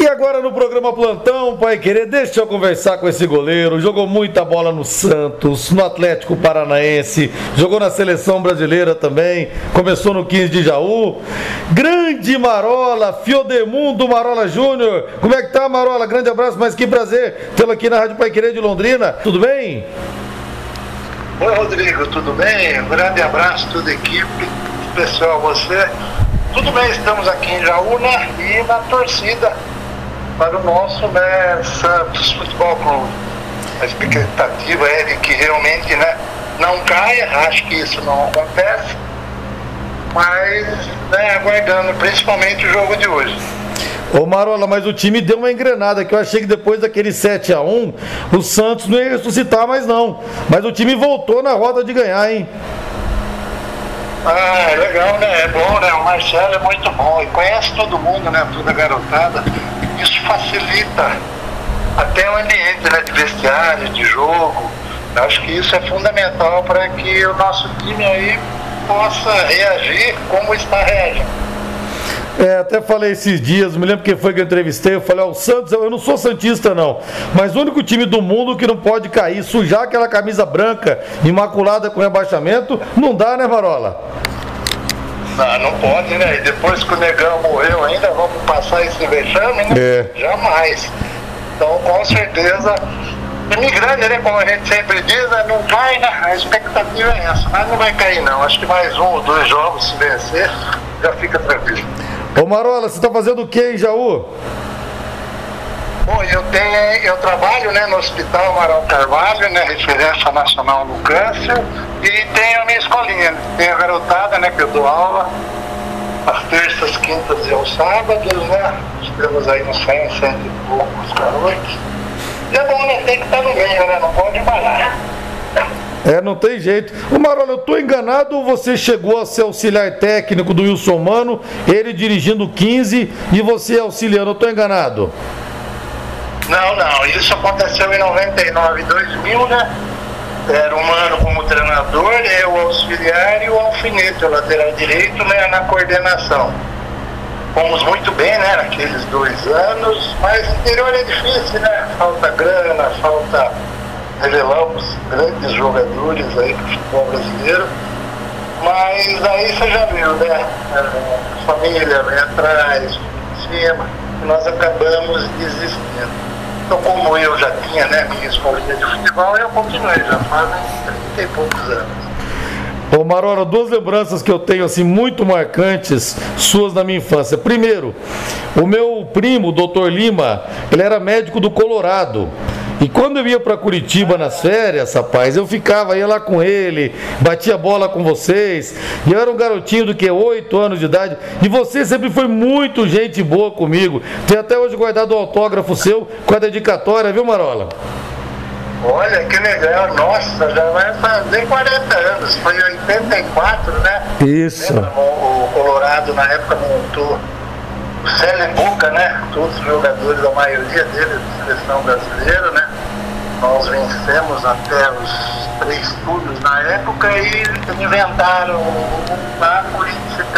E agora no programa Plantão, Pai Querer, deixa eu conversar com esse goleiro. Jogou muita bola no Santos, no Atlético Paranaense, jogou na seleção brasileira também, começou no 15 de Jaú. Grande Marola, Fiodemundo Marola Júnior. Como é que tá, Marola? Grande abraço, mas que prazer tê-lo aqui na Rádio Pai Querer de Londrina. Tudo bem? Oi, Rodrigo, tudo bem? Um grande abraço, toda a equipe, pessoal, você. Tudo bem, estamos aqui em Jaúna e na torcida para o nosso né, Santos Futebol Clube. A expectativa é de que realmente né, não caia, acho que isso não acontece, mas né, aguardando principalmente o jogo de hoje. Ô Marola, mas o time deu uma engrenada que eu achei que depois daquele 7 a 1 o Santos não ia ressuscitar mais não. Mas o time voltou na roda de ganhar, hein? Ah, é legal, né? É bom, né? O Marcelo é muito bom e conhece todo mundo, né? Toda garotada isso facilita até o ambiente né, de vestiário, de jogo. Eu acho que isso é fundamental para que o nosso time aí possa reagir como está reagindo. É, até falei esses dias, me lembro quem foi que eu entrevistei, eu falei, ó, o Santos, eu não sou Santista não, mas o único time do mundo que não pode cair, sujar aquela camisa branca, imaculada com rebaixamento, não dá, né, Marola? Não, não pode, né? E depois que o Negão morreu ainda, vamos passar esse vexame, né? É. Jamais. Então, com certeza, time grande, né? Como a gente sempre diz, né? não cai, né? A expectativa é essa. Mas não vai cair, não. Acho que mais um ou dois jogos, se vencer, já fica tranquilo. Ô Marola, você está fazendo o que em Jaú? Bom, eu tenho, eu trabalho né, no Hospital Amaral Carvalho, né, referência nacional no câncer, e tenho a minha escolinha, né, tenho a garotada, né, que eu dou aula, às terças, quintas e aos sábados, né? Estamos aí no 100, 100 e poucos garotos. E é bom, né? Tem que estar no meio, né? Não pode parar. É, não tem jeito. Ô Marola, eu estou enganado ou você chegou a ser auxiliar técnico do Wilson Mano, ele dirigindo 15 e você auxiliando? Eu estou enganado? Não, não, isso aconteceu em 99, 2000, né? Era o Mano como treinador, eu auxiliar e o alfinete, o lateral direito, né, na coordenação. Fomos muito bem, né, naqueles dois anos, mas interior é difícil, né? Falta grana, falta. Revelamos grandes jogadores aí do futebol brasileiro, mas aí você já viu, né? A família vem atrás, em cima, e nós acabamos desistindo. Então, como eu já tinha né, minha escolinha de futebol, eu continuei, já fazem 30 e poucos anos. Ô Marora, duas lembranças que eu tenho assim muito marcantes suas na minha infância. Primeiro, o meu primo, o doutor Lima, ele era médico do Colorado. E quando eu ia para Curitiba nas férias, rapaz, eu ficava, ia lá com ele, batia bola com vocês. E eu era um garotinho do que? 8 anos de idade. E você sempre foi muito gente boa comigo. Tem até hoje guardado o autógrafo seu com a dedicatória, viu, Marola? Olha que legal, nossa, já vai fazer 40 anos, foi em 84, né? Isso. Lembra, o Colorado na época montou o Célio Boca, né? Todos os jogadores, a maioria deles da seleção brasileira, né? Nós vencemos até os três turnos na época e inventaram o Napoli de.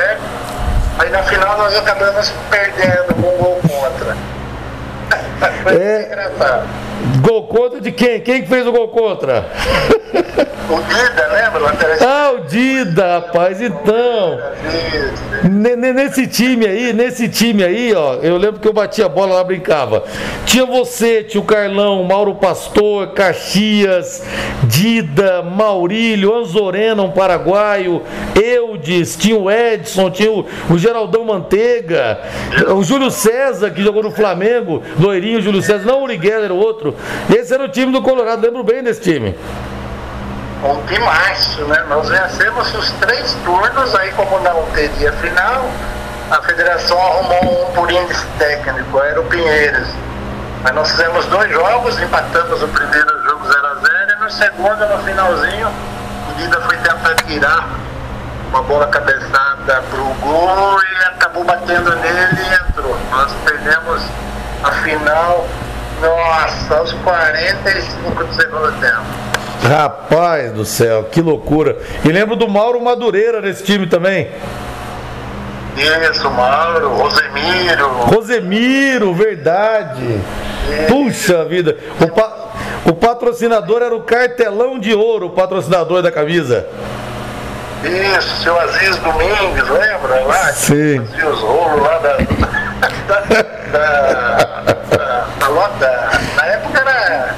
Aí na final nós acabamos perdendo um gol contra. Foi é... engraçado. Gol contra de quem? Quem fez o gol contra? O Dida, lembra? Ah, o Dida, rapaz, então. Nesse time aí, nesse time aí, ó, eu lembro que eu batia a bola lá, brincava. Tinha você, tio Carlão, Mauro Pastor, Caxias, Dida, Maurílio, Anzorena, um paraguaio, Eudes, tinha o Edson, tinha o, o Geraldão Manteiga, o Júlio César, que jogou no Flamengo, loirinho Júlio César, não o era o outro. Esse era o time do Colorado, lembro bem desse time um timaço, né? Nós vencemos os três turnos, aí como não teria final, a federação arrumou um por índice técnico, era o Pinheiros. Mas nós fizemos dois jogos, empatamos o primeiro jogo 0x0 e no segundo, no finalzinho, o Dida foi tentar tirar uma bola cabeçada pro gol e acabou batendo nele e entrou. Nós perdemos a final, nossa, aos 45 do segundo tempo. Rapaz do céu, que loucura. E lembro do Mauro Madureira nesse time também. Isso, Mauro, Rosemiro. Rosemiro, verdade. É. Puxa vida. O, pa, o patrocinador era o cartelão de ouro, o patrocinador da camisa. Isso, seu Aziz Domingues, lembra lá? Sim. Os rolos lá da. da, da, da, lota. Na época era.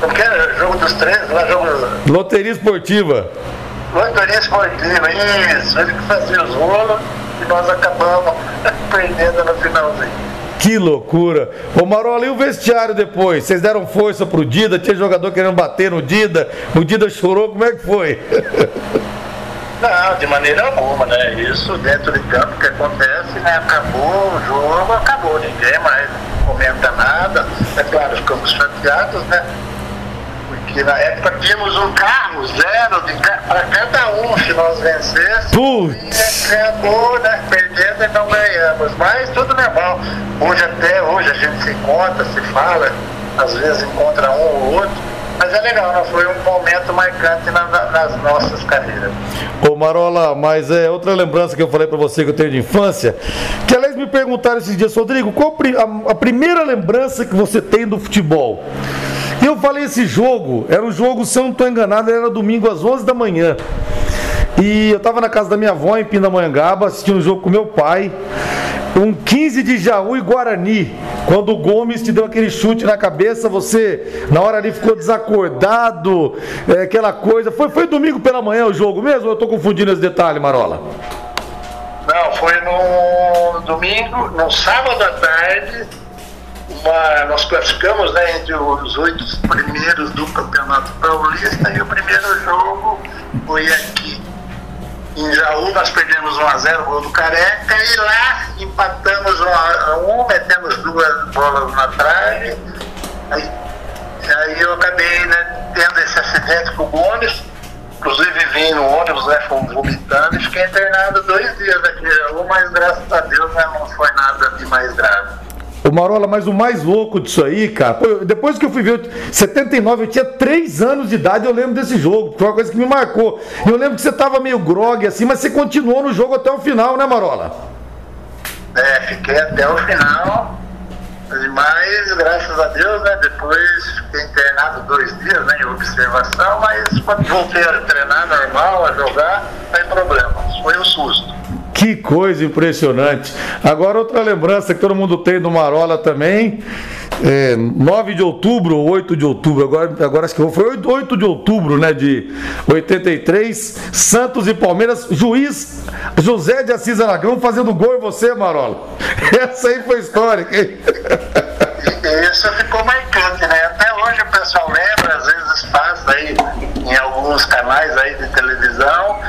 Como que era? Jogo dos três, lá jogo. Loteria esportiva. Loteria esportiva, isso. Ele que fazia os rolos e nós acabamos perdendo no finalzinho. Que loucura! Ô Marola, e o vestiário depois? Vocês deram força pro Dida? Tinha jogador querendo bater no Dida? O Dida chorou, como é que foi? Não, de maneira alguma, né? Isso dentro de campo que acontece, né? Acabou o jogo, acabou, ninguém mais comenta nada. É claro, ficamos chateados, né? Porque na época tínhamos um carro zero para cada um se nós vencêssemos. E acabou, né? Perdendo e não ganhamos. Mas tudo normal. Hoje até hoje a gente se encontra, se fala, às vezes encontra um ou outro mas é legal, não foi um momento marcante na, nas nossas carreiras. Ô Marola, mas é outra lembrança que eu falei para você que eu tenho de infância, que aliás me perguntaram esses dias, Rodrigo, qual a, a primeira lembrança que você tem do futebol? E eu falei esse jogo, era um jogo, se eu não estou enganado, era domingo às 11 da manhã. E eu estava na casa da minha avó em Pindamonhangaba, assistindo um jogo com meu pai. Um 15 de Jaú e Guarani. Quando o Gomes te deu aquele chute na cabeça, você na hora ali ficou desacordado, é, aquela coisa. Foi, foi domingo pela manhã o jogo mesmo? Ou eu estou confundindo esse detalhe, Marola? Não, foi no domingo, no sábado à tarde. Uma, nós classificamos né, entre os oito primeiros do Campeonato Paulista e o primeiro jogo foi aqui em Jaú nós perdemos 1x0 gol do Careca e lá empatamos 1x1, metemos duas bolas na trave. Aí, aí eu acabei né, tendo esse acidente com o Gomes, inclusive vim no ônibus, né, vomitando e fiquei internado dois dias aqui em Jaú, mas graças a Deus né, não foi nada de mais grave. Ô Marola, mas o mais louco disso aí, cara, pô, depois que eu fui ver 79, eu tinha 3 anos de idade, eu lembro desse jogo, foi uma coisa que me marcou. Eu lembro que você tava meio grog assim, mas você continuou no jogo até o final, né, Marola? É, fiquei até o final, mas graças a Deus, né, depois fiquei internado dois dias, né, em observação, mas quando voltei a treinar normal, a jogar, não tem problema, foi um susto. Que coisa impressionante. Agora, outra lembrança que todo mundo tem do Marola também. É, 9 de outubro ou 8 de outubro, agora, agora acho que foi 8 de outubro né, de 83, Santos e Palmeiras, juiz José de Assis Aragão fazendo gol em você, Marola. Essa aí foi histórica, hein? Isso ficou marcante, né? Até hoje o pessoal lembra, às vezes passa aí em alguns canais aí de televisão,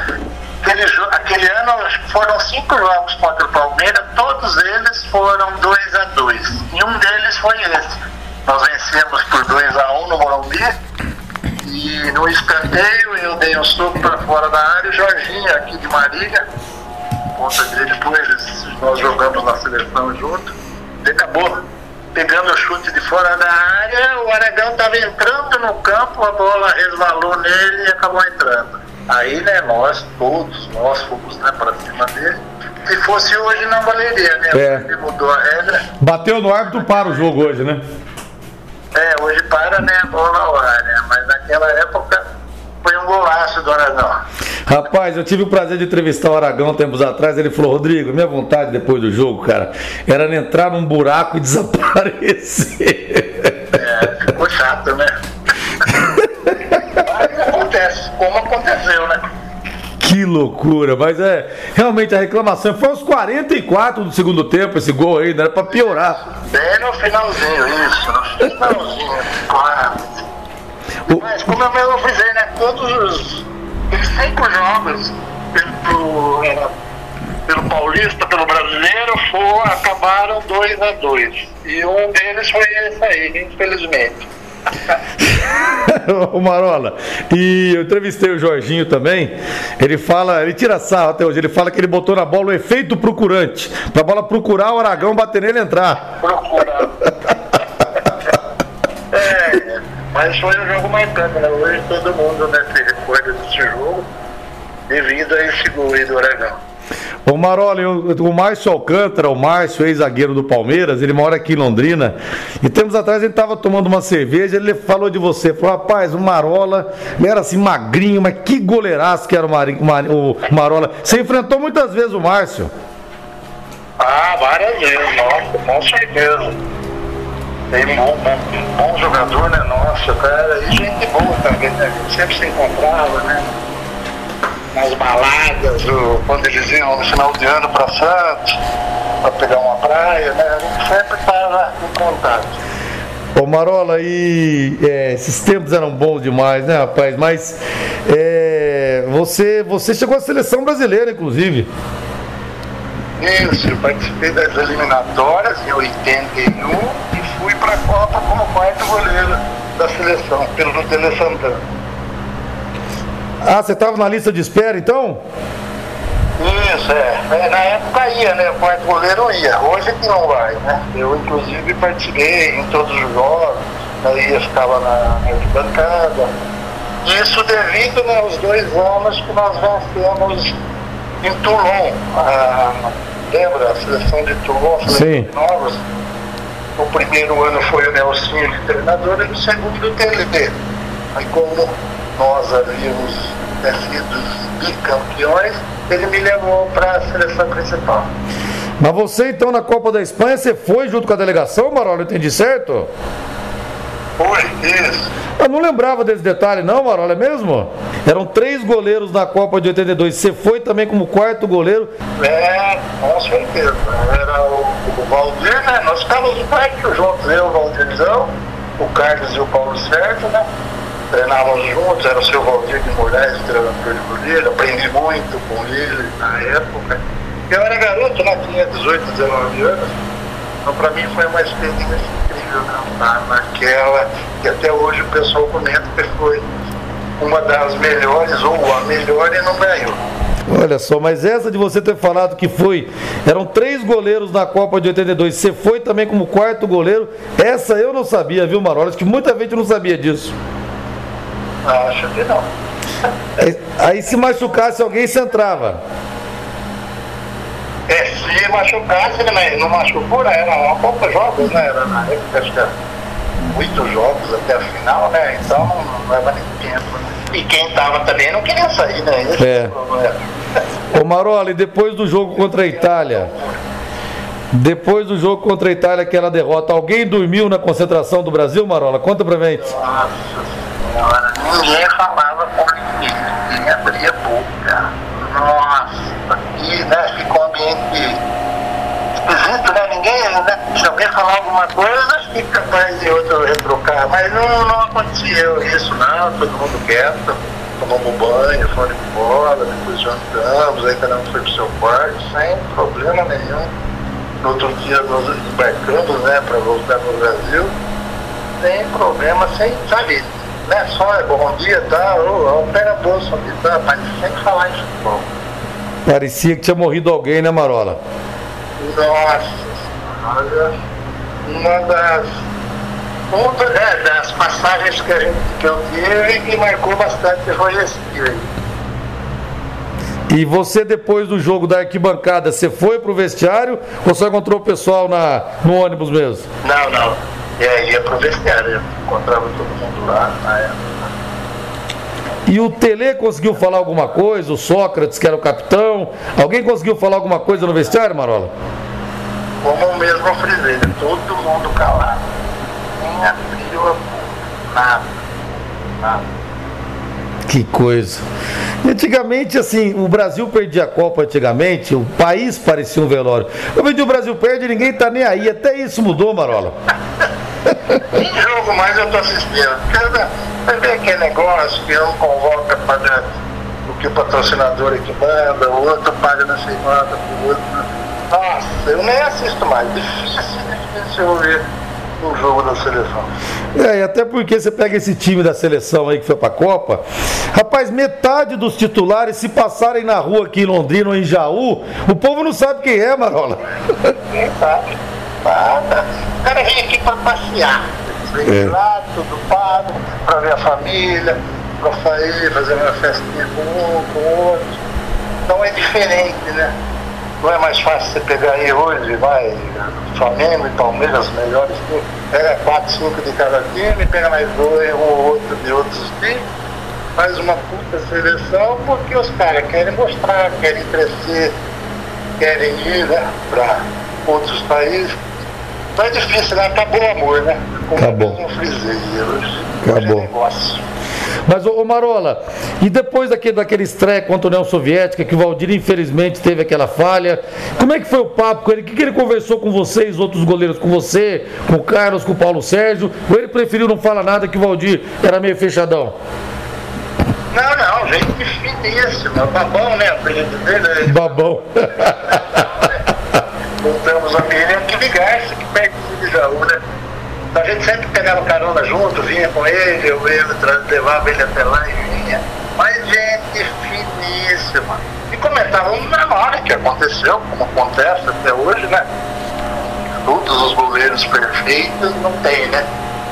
Aquele, aquele ano foram cinco jogos contra o Palmeiras, todos eles foram 2 a 2 E um deles foi esse. Nós vencemos por 2 a 1 um no Morumbi. E no escanteio eu dei um soco para fora da área, o Jorginho aqui de Marília, ponta direita, depois nós jogamos na seleção junto, ele acabou pegando o chute de fora da área, o Aragão estava entrando no campo, a bola resvalou nele e acabou entrando. Aí, né, nós, todos, nós fomos né, para cima dele. Se fosse hoje, não valeria, né? É. Ele mudou a regra. Bateu no árbitro para o jogo hoje, né? É, hoje para, né, a bola ao ar, né? Mas naquela época foi um golaço do Aragão. Rapaz, eu tive o prazer de entrevistar o Aragão tempos atrás. Ele falou: Rodrigo, minha vontade depois do jogo, cara, era entrar num buraco e desaparecer. Loucura, mas é realmente a reclamação foi aos 44 do segundo tempo esse gol aí, não era pra piorar. Bem no finalzinho, isso, no finalzinho, claro. O... Mas como eu mesmo frisei, né? Todos os, cinco jogos pelo, pelo Paulista, pelo brasileiro, for, acabaram 2 a 2 E um deles foi esse aí, infelizmente. O Marola, e eu entrevistei o Jorginho também. Ele fala, ele tira sarro até hoje. Ele fala que ele botou na bola o efeito procurante, pra bola procurar o Aragão, bater nele e entrar. Procurar. é, mas foi um jogo marcante, né? Hoje todo mundo né, se recorda desse jogo devido a esse gol aí do Aragão. Ô Marola, eu, o Márcio Alcântara, o Márcio, ex-zagueiro do Palmeiras, ele mora aqui em Londrina. E tempos atrás ele estava tomando uma cerveja, ele falou de você, falou, rapaz, o Marola, ele era assim magrinho, mas que goleiraço que era o, Mar, o Marola. Você enfrentou muitas vezes o Márcio. Ah, várias vezes, nossa, com certeza. Tem um bom, bom, bom jogador, né? Nossa, cara, e gente boa também, né? Sempre se encontrava, né? Nas baladas, quando eles iam no final de ano para Santos, para pegar uma praia, né? A gente sempre estava em contato. Ô Marola, e é, esses tempos eram bons demais, né, rapaz? Mas é, você, você chegou à seleção brasileira, inclusive. Isso, eu participei das eliminatórias em 81 e fui para a Copa como quarto goleiro da seleção, pelo Tele Santana. Ah, você estava na lista de espera então? Isso, é. é. Na época ia, né? O quarto goleiro ia. Hoje é que não vai, né? Eu, inclusive, participei em todos os jogos, aí eu ficava na arquibancada. Isso devido né, aos dois anos que nós vencemos em Toulon. A, lembra? A seleção de Toulon, a seleção Sim. de Novos. O primeiro ano foi o Nelsinho de treinador e o segundo o TLD. Aí como nós havíamos sido bicampeões, ele me levou para a seleção principal. Mas você então na Copa da Espanha, você foi junto com a delegação, Marola, entendi certo? Foi, isso. Eu não lembrava desse detalhe não, Marola, é mesmo? Eram três goleiros na Copa de 82, você foi também como quarto goleiro? É, com certeza. Era o, o Valdir, né? Nós estávamos quatro juntos, eu, o Valdirzão, o Carlos e o Paulo Sérgio, né? Treinávamos juntos, era o seu Valdir de Moraes, treinador de goleiro, aprendi muito com ele na época. Eu era garoto, né? Tinha 18, 19 anos. Então para mim foi uma experiência incrível né? naquela que até hoje o pessoal comenta que foi uma das melhores, ou a melhor e não ganhou. Olha só, mas essa de você ter falado que foi, eram três goleiros na Copa de 82, você foi também como quarto goleiro, essa eu não sabia, viu, Marola? Acho que muita gente não sabia disso. Acho que não. Aí se machucasse alguém, você entrava. É, se machucasse, mas não machucou, né? Era uma poucos jogos, né? Era na época, acho que era oito jogos até a final, né? Então não leva nem tempo. Né? E quem tava também não queria sair, né? Esse é. é Ô Maroli, depois do jogo contra a Itália, depois do jogo contra a Itália, aquela derrota, alguém dormiu na concentração do Brasil, Marola? Conta pra gente. Nossa senhora, ninguém falava com ninguém, ninguém abria boca. Nossa, e né, ficou um ambiente esquisito, né? Ninguém, né? Se alguém falar alguma coisa, fica capaz de outro retrocar. Mas não, não aconteceu isso, não, todo mundo quieto, tomamos banho, fora de bola, depois jantamos, aí cada um foi pro seu quarto, sem problema nenhum. No outro dia nós embarcamos, né, para voltar para o Brasil, sem problema, sem, sabe, né, só é bom dia, tá, ou opera bolsa, tá, mas sem falar em futebol. Parecia que tinha morrido alguém, né, Marola? Nossa, olha, uma das, uma né, das passagens que, a gente, que eu tive que marcou bastante foi esse dia aí. E você, depois do jogo da arquibancada, você foi pro vestiário ou só encontrou o pessoal na, no ônibus mesmo? Não, não. É, ia pro vestiário, encontrava todo mundo lá na época. E o Tele conseguiu falar alguma coisa? O Sócrates, que era o capitão? Alguém conseguiu falar alguma coisa no vestiário, Marola? Como mesmo eu frisei, todo mundo calado. Nem abriu a boca. Nada. Nada. Que coisa. Antigamente, assim, o Brasil perdia a Copa antigamente, o país parecia um velório. Hoje o Brasil perde, ninguém tá nem aí. Até isso mudou, Marola. Nem jogo mais eu tô assistindo. Cada, vai ver aquele negócio que um convoca para o que o patrocinador aqui manda, o outro paga na semana pro outro. Nossa, eu nem assisto mais. Difícil, difícil eu ver um jogo da seleção. É, e até porque você pega esse time da seleção aí que foi pra Copa, rapaz, metade dos titulares, se passarem na rua aqui em Londrina ou em Jaú, o povo não sabe quem é, Marola. Quem sabe? Nada. O cara vem aqui pra passear. Vem é. lá, tudo pago, pra ver a família, pra sair, fazer uma festinha com um, com o outro. Então é diferente, né? Não é mais fácil você pegar aí hoje, vai, Flamengo e Palmeiras, melhores pega quatro, cinco de cada time, pega mais dois, um ou outro de outros times, faz uma puta seleção, porque os caras querem mostrar, querem crescer, querem ir né, para outros países. Não é difícil, né? Acabou o amor, né? Como Acabou. eu frisei, Acabou. negócio. Mas, ô, Marola, e depois daquele, daquele estreia contra a União Soviética, que o Valdir infelizmente teve aquela falha, como é que foi o papo com ele? O que, que ele conversou com vocês, outros goleiros, com você, com o Carlos, com o Paulo Sérgio? Ou ele preferiu não falar nada que o Valdir era meio fechadão? Não, não, gente finíssima, babão, né? O apelido dele é Babão. Voltamos a Miriam que ligasse, que perto de Jaú, né? A gente sempre pegava carona junto, vinha com ele, eu tra- levava ele até lá e vinha. Mas gente finíssima. E comentávamos na hora que aconteceu, como acontece até hoje, né? Todos os goleiros perfeitos não tem, né?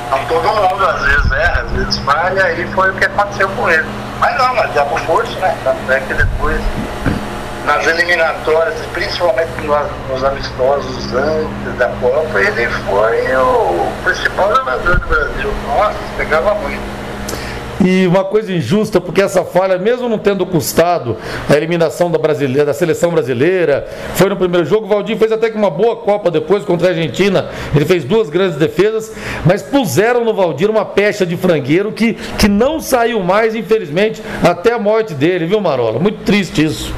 Não todo mundo às vezes erra, às vezes falha, e foi o que aconteceu com ele. Mas não, nós demos força, né? Tanto é que depois nas eliminatórias, principalmente nos, nos amistosos antes da Copa, ele foi o principal jogador do Brasil. Nossa, pegava muito. E uma coisa injusta, porque essa falha, mesmo não tendo custado a eliminação da, brasileira, da seleção brasileira, foi no primeiro jogo. O Valdir fez até que uma boa Copa depois contra a Argentina. Ele fez duas grandes defesas, mas puseram no Valdir uma pecha de frangueiro que, que não saiu mais, infelizmente, até a morte dele, viu, Marola? Muito triste isso.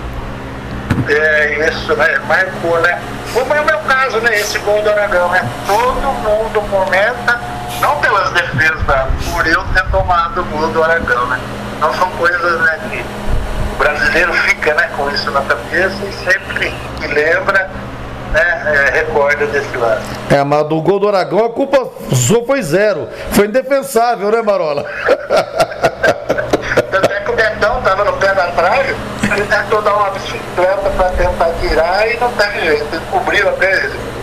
É, isso, né? Marcou, né? Como é o meu caso, né? Esse gol do Aragão, né? Todo mundo comenta, não pelas defesas, por eu ter tomado o gol do Aragão, né? Então são coisas, né, que o brasileiro fica, né, com isso na cabeça e sempre que lembra, né, é, recorda desse lance. É, mas do gol do Aragão a culpa sua foi zero. Foi indefensável, né, Marola? Tanto é que o Betão tava no pé da trave, ele tentou dar uma bicicleta para tentar tirar e não teve jeito, ele cobriu até ele.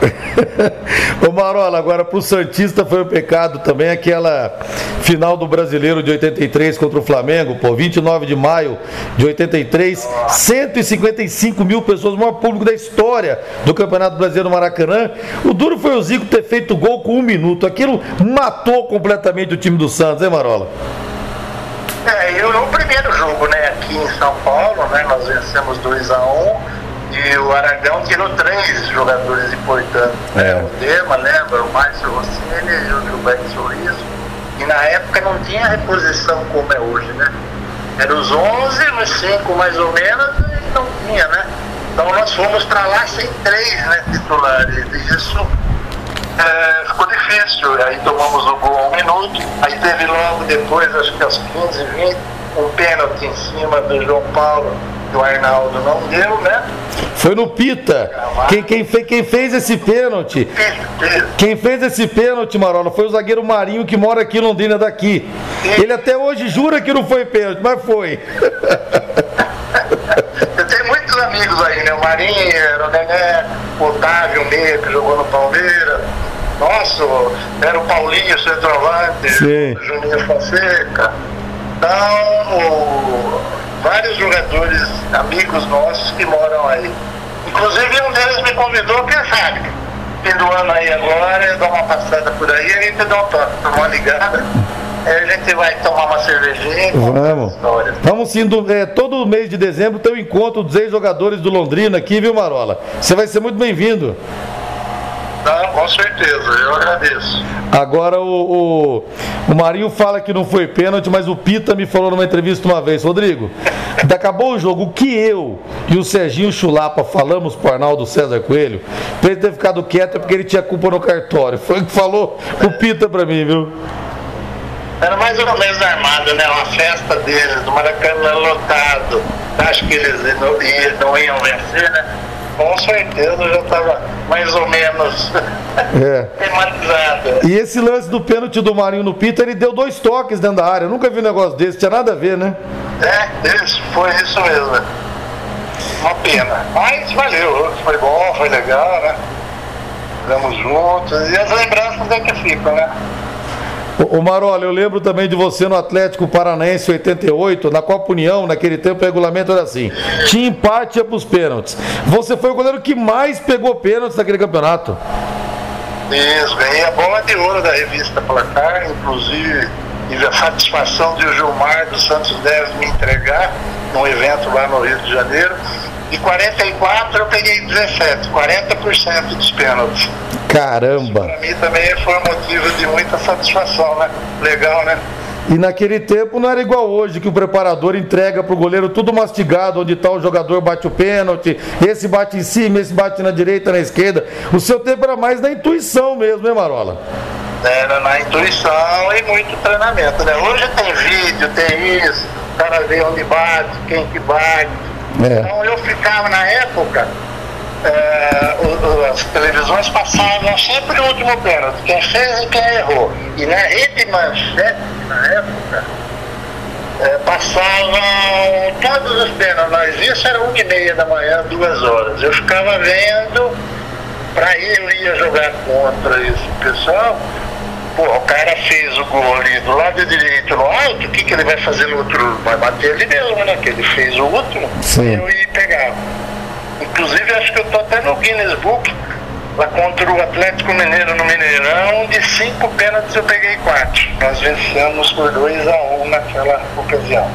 Ô Marola, agora pro Santista foi um pecado também aquela final do Brasileiro de 83 contra o Flamengo, pô, 29 de maio de 83, 155 mil pessoas, o maior público da história do Campeonato Brasileiro Maracanã. O duro foi o Zico ter feito gol com um minuto. Aquilo matou completamente o time do Santos, hein, Marola? É, eu no primeiro jogo, né, aqui em São Paulo, né, nós vencemos 2 a 1 e o Aragão tirou três jogadores importantes. É. O Dema, lembra? O Márcio Rossini e o Gilberto Sorriso. E na época não tinha reposição como é hoje, né? Eram os 11, os 5 mais ou menos, e não tinha, né? Então nós fomos para lá sem três né, titulares. Isso é, ficou difícil. Aí tomamos o gol a um minuto. Aí teve logo depois, acho que aos 15, 20, um pênalti em cima do João Paulo, que o Arnaldo não deu, né? Foi no Pita. Quem, quem, fe- quem fez esse pênalti Quem fez esse pênalti, Marola, foi o zagueiro Marinho que mora aqui em Londrina daqui. Ele até hoje jura que não foi pênalti, mas foi. Eu tenho muitos amigos aí, né? O Marinho, o Nené, o Otávio Meia, que jogou no Palmeiras. Nossa, era o Paulinho, centroavante, Sim. o Juninho Fonseca. Então, o- vários jogadores, amigos nossos que moram aí. Inclusive, um deles me convidou, quem sabe? Fim do ano aí agora, eu dou uma passada por aí, a gente dá um toque, dá uma ligada. Aí a gente vai tomar uma cervejinha Vamos. Vamos sim, do- é, todo mês de dezembro tem o encontro dos ex-jogadores do Londrina aqui, viu, Marola? Você vai ser muito bem-vindo. Não, com certeza, eu agradeço. Agora o, o, o Marinho fala que não foi pênalti, mas o Pita me falou numa entrevista uma vez, Rodrigo, acabou o jogo, o que eu e o Serginho Chulapa falamos pro Arnaldo César Coelho, pra ele ter ficado quieto é porque ele tinha culpa no cartório. Foi o que falou o Pita pra mim, viu? Era mais ou menos armado, né? Uma festa deles, do Maracanã lotado. Acho que eles não, não iam vencer, né? Com certeza já estava mais ou menos É. tematizado. E esse lance do pênalti do Marinho no Pita, ele deu dois toques dentro da área. Eu nunca vi um negócio desse, tinha nada a ver, né? É, isso, foi isso mesmo. Uma pena. Mas valeu, foi bom, foi legal, né? Ficamos juntos. E as lembranças é que ficam, né? O Marola, eu lembro também de você no Atlético Paranaense 88, na Copa União, naquele tempo o regulamento era assim: tinha empate ia para os pênaltis. Você foi o goleiro que mais pegou pênaltis naquele campeonato. Isso, ganhei a bola de ouro da revista Placar, inclusive tive a satisfação de o Gilmar dos Santos deve me entregar num evento lá no Rio de Janeiro. E 44 eu peguei 17, 40% dos pênaltis. Caramba! Para mim também foi um motivo de muita satisfação, né? Legal, né? E naquele tempo não era igual hoje, que o preparador entrega pro goleiro tudo mastigado, onde tá o jogador bate o pênalti, esse bate em cima, esse bate na direita, na esquerda. O seu tempo era mais na intuição mesmo, hein, Marola? Era na intuição e muito treinamento, né? Hoje tem vídeo, tem isso, o cara vê onde bate, quem que bate. É. Então eu ficava na época, é, o, as televisões passavam sempre o último pênalti, quem fez e quem errou. E na rede manchete, na época, é, passavam todos os pênaltis, mas isso era uma e meia da manhã, duas horas. Eu ficava vendo, para eu ia jogar contra esse pessoal, pô, o cara fez o gol ali do lado direito no alto, o que, que ele vai fazer no outro? Vai bater ele mesmo, né? Que ele fez o último, Sim. eu ia pegar. Inclusive, acho que eu tô até no Guinness Book, lá contra o Atlético Mineiro no Mineirão, de cinco pênaltis eu peguei quatro. Nós vencemos por 2 a 1 um naquela ocasião.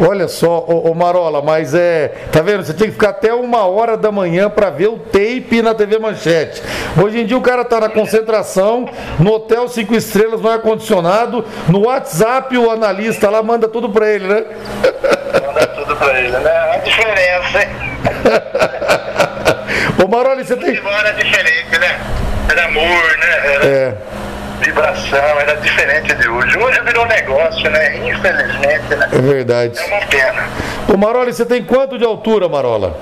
Olha só, ô, ô, Marola, mas é. Tá vendo? Você tinha que ficar até uma hora da manhã para ver o tape na TV Manchete. Hoje em dia o cara tá na concentração, no hotel cinco estrelas, no ar-condicionado, no WhatsApp o analista lá manda tudo para ele, né? Manda tudo para ele, né? A diferença, hein? Ô Marola, você tem. Era diferente, né? Era amor, né? Era... É vibração, era diferente de hoje. Hoje virou negócio, né? Infelizmente, né? É verdade. É uma pena. Ô Marola, você tem quanto de altura, Marola?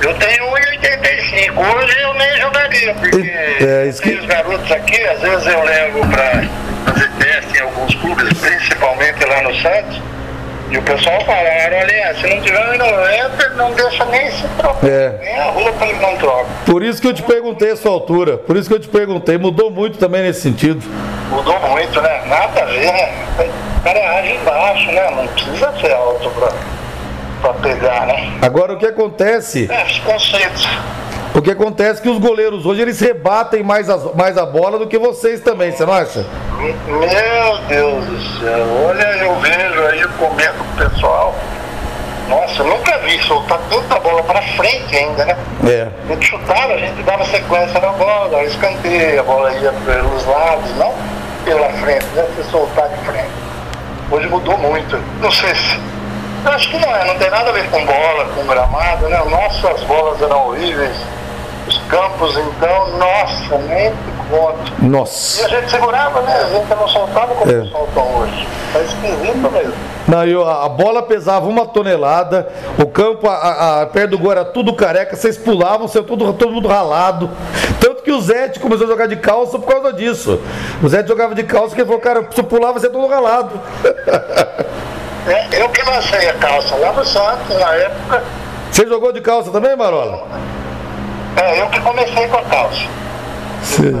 Eu tenho 1,85. Hoje eu nem jogaria, porque é, que... os garotos aqui, às vezes eu levo para fazer teste em alguns clubes, principalmente lá no Santos. E o pessoal fala, olha, se não tiver 1,90, não deixa nem se trocar. É. Nem a roupa ele não troca. Por isso que eu te perguntei a sua altura. Por isso que eu te perguntei. Mudou muito também nesse sentido. Mudou muito, né? Nada a ver, né? O cara age embaixo, né? Não precisa ser alto pra, pra pegar, né? Agora o que acontece. É, os conceitos. O que acontece é que os goleiros hoje eles rebatem mais, as, mais a bola do que vocês também, você não acha? Meu Deus do céu, olha, eu vejo aí comendo com o pessoal. Nossa, eu nunca vi soltar tanta bola para frente ainda, né? É. A gente chutava, a gente dava sequência na bola, dava escanteio, a bola ia pelos lados, não pela frente, né? Se soltar de frente. Hoje mudou muito. Não sei se. Eu acho que não é, não tem nada a ver com bola, com gramado, né? Nossas bolas eram horríveis os campos, então, nossa, nem conto. Nossa. E a gente segurava, né? A gente não soltava como é. soltam hoje. Tá esquisito mesmo. Não, eu, a bola pesava uma tonelada, o campo, a, a, perto do gol era tudo careca, vocês pulavam, você todo, todo mundo ralado. Tanto que o Zé começou a jogar de calça por causa disso. O Zé jogava de calça porque ele falou, cara, se eu pulava, você é todo ralado. É, eu que lancei a calça lá no Santos, na época. Você jogou de calça também, Marola? É, eu que comecei com a calça. Sim.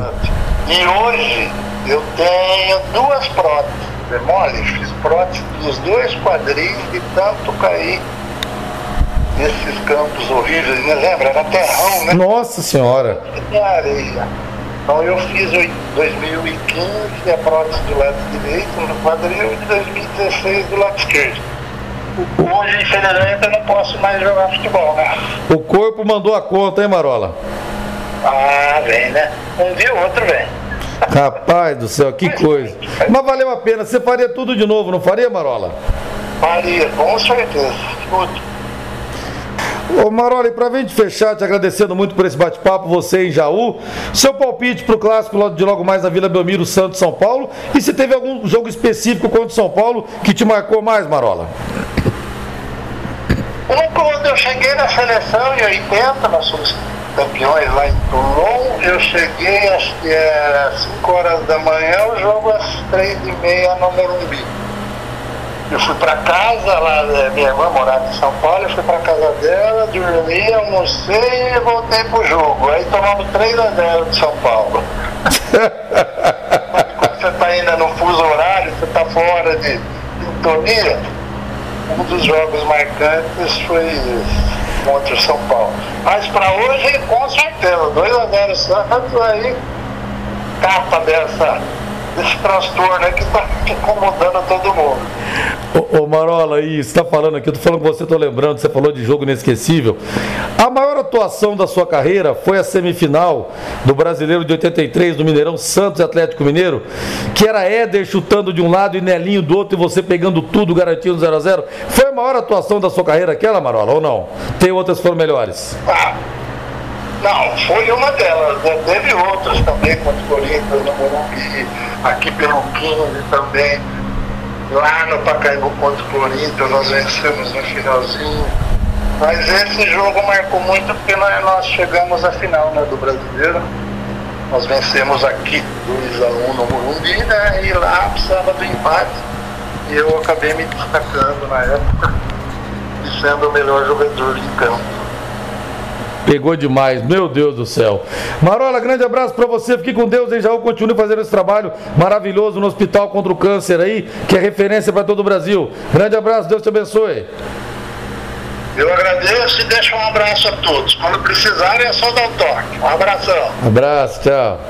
E hoje eu tenho duas próteses. É mole, fiz prótese dos dois quadris de tanto cair nesses campos horríveis, né? Lembra? Era terrão, né? Nossa senhora! De areia. Então eu fiz em 2015 a prótese do lado direito no quadril e 2016 do lado esquerdo. Hoje, infelizmente, eu não posso mais jogar futebol, né? O corpo mandou a conta, hein, Marola? Ah, vem, né? Um dia ou outro vem. Rapaz do céu, que coisa. Mas valeu a pena. Você faria tudo de novo, não faria, Marola? Faria, com certeza. Tudo. Ô Marola, e pra gente fechar, te agradecendo muito por esse bate-papo, você em Jaú, seu palpite pro clássico de logo mais na Vila Belmiro, Santos, São Paulo, e se teve algum jogo específico contra o São Paulo que te marcou mais, Marola? Quando eu cheguei na seleção em 80, nós somos campeões lá em Toulon, eu cheguei, acho que é 5 horas da manhã, o jogo às 3 e meia no Morumbi. Eu fui para casa, lá, é, minha irmã morava em São Paulo, eu fui para casa dela, dormi, almocei e voltei pro jogo. Aí tomamos 3 a 0 de São Paulo. Quando você tá indo fora de sintonia, um dos jogos marcantes foi contra o São Paulo. Mas para hoje, com certeza, 2x0 Santos aí, capa dessa desse transtorno aí que está incomodando todo mundo. Ô, ô Marola, aí, você está falando aqui, eu tô falando com você, estou lembrando, você falou de jogo inesquecível. A maior atuação da sua carreira foi a semifinal do Brasileiro de 83, do Mineirão Santos Atlético Mineiro, que era Éder chutando de um lado e Nelinho do outro e você pegando tudo, garantindo 0 a 0 Foi a maior atuação da sua carreira aquela, Marola, ou não? Tem outras que foram melhores? Ah. Não, foi uma delas. Né? Teve outras também, contra o Corinthians, no Morumbi, aqui pelo 15 também. Lá no Pacaembu contra o Corinthians, nós vencemos no finalzinho. Mas esse jogo marcou muito porque nós, nós chegamos à final né, do Brasileiro. Nós vencemos aqui 2x1 no Morumbi, né? E lá precisava do empate. E eu acabei me destacando na época e sendo o melhor jogador em campo. Pegou demais, meu Deus do céu. Marola, grande abraço para você. Fique com Deus, em Jaú. Continue fazendo esse trabalho maravilhoso no Hospital contra o Câncer aí, que é referência para todo o Brasil. Grande abraço, Deus te abençoe. Eu agradeço e deixo um abraço a todos. Quando precisarem é só dar um toque. Um abração. abraço, tchau.